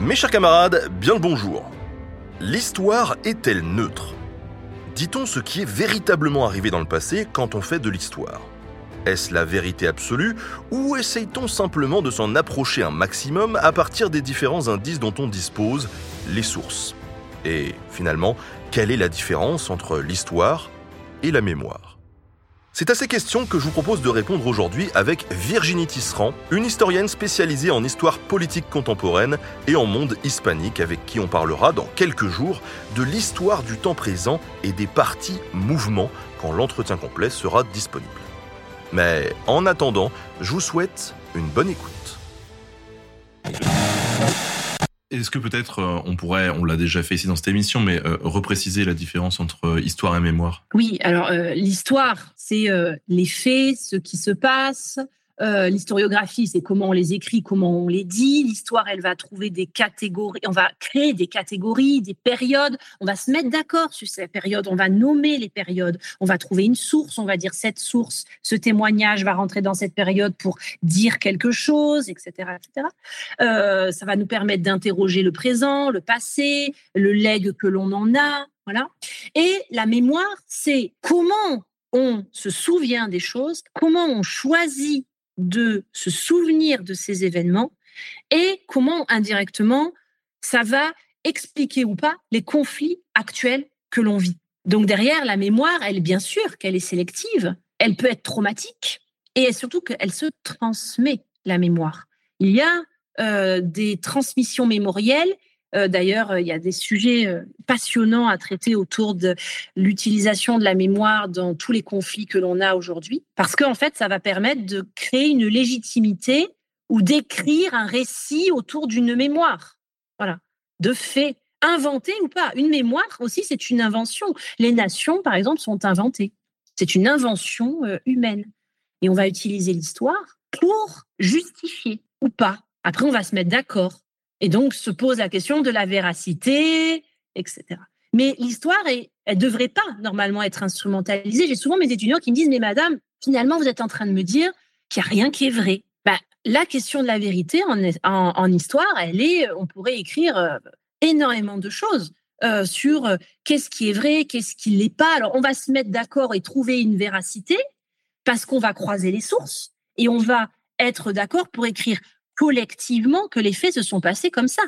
Mes chers camarades, bien le bonjour. L'histoire est-elle neutre? Dit-on ce qui est véritablement arrivé dans le passé quand on fait de l'histoire? Est-ce la vérité absolue ou essaye-t-on simplement de s'en approcher un maximum à partir des différents indices dont on dispose, les sources? Et finalement, quelle est la différence entre l'histoire et la mémoire? C'est à ces questions que je vous propose de répondre aujourd'hui avec Virginie Tisserand, une historienne spécialisée en histoire politique contemporaine et en monde hispanique avec qui on parlera dans quelques jours de l'histoire du temps présent et des partis mouvements quand l'entretien complet sera disponible. Mais en attendant, je vous souhaite une bonne écoute. Est-ce que peut-être euh, on pourrait, on l'a déjà fait ici dans cette émission, mais euh, repréciser la différence entre euh, histoire et mémoire? Oui, alors l'histoire, c'est les faits, ce qui se passe, euh, l'historiographie, c'est comment on les écrit, comment on les dit. L'histoire, elle va trouver des catégories, on va créer des catégories, des périodes. On va se mettre d'accord sur ces périodes. On va nommer les périodes. On va trouver une source. On va dire cette source, ce témoignage va rentrer dans cette période pour dire quelque chose, etc., etc. Euh, ça va nous permettre d'interroger le présent, le passé, le legs que l'on en a. Voilà. Et la mémoire, c'est comment on se souvient des choses, comment on choisit de se souvenir de ces événements et comment indirectement ça va expliquer ou pas les conflits actuels que l'on vit. Donc derrière, la mémoire, elle, bien sûr qu'elle est sélective, elle peut être traumatique et surtout qu'elle se transmet, la mémoire. Il y a euh, des transmissions mémorielles euh, d'ailleurs, il y a des sujets euh, passionnants à traiter autour de l'utilisation de la mémoire dans tous les conflits que l'on a aujourd'hui, parce qu'en fait, ça va permettre de créer une légitimité ou d'écrire un récit autour d'une mémoire. Voilà, de faits inventés ou pas. Une mémoire aussi, c'est une invention. Les nations, par exemple, sont inventées. C'est une invention euh, humaine. Et on va utiliser l'histoire pour justifier ou pas. Après, on va se mettre d'accord et donc se pose la question de la véracité, etc. Mais l'histoire, elle ne devrait pas normalement être instrumentalisée. J'ai souvent mes étudiants qui me disent, mais madame, finalement, vous êtes en train de me dire qu'il n'y a rien qui est vrai. Bah, la question de la vérité en, histoire, elle est, on pourrait écrire euh, énormément de choses euh, sur euh, qu'est-ce qui est vrai, qu'est-ce qui l'est pas. Alors, on va se mettre d'accord et trouver une véracité parce qu'on va croiser les sources et on va être d'accord pour écrire collectivement que les faits se sont passés comme ça.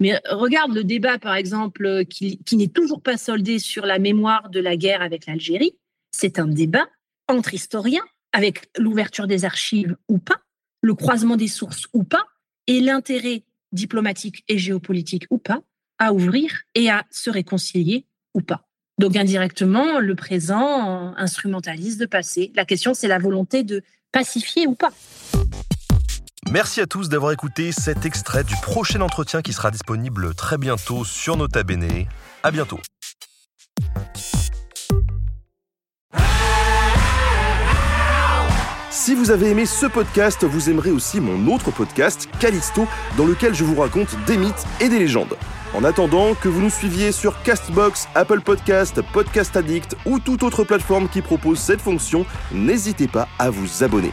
Mais regarde le débat, par exemple, qui, n'est toujours pas soldé sur la mémoire de la guerre avec l'Algérie. C'est un débat entre historiens, avec l'ouverture des archives ou pas, le croisement des sources ou pas, et l'intérêt diplomatique et géopolitique ou pas, à ouvrir et à se réconcilier ou pas. Donc indirectement, le présent instrumentalise le passé. La question, c'est la volonté de pacifier ou pas. Merci à tous d'avoir écouté cet extrait du prochain entretien qui sera disponible très bientôt sur Nota Bene. À bientôt. Si vous avez aimé ce podcast, vous aimerez aussi mon autre podcast, Callisto, dans lequel je vous raconte des mythes et des légendes. En attendant que vous nous suiviez sur Castbox, Apple Podcast, Podcast Addict ou toute autre plateforme qui propose cette fonction, n'hésitez pas à vous abonner.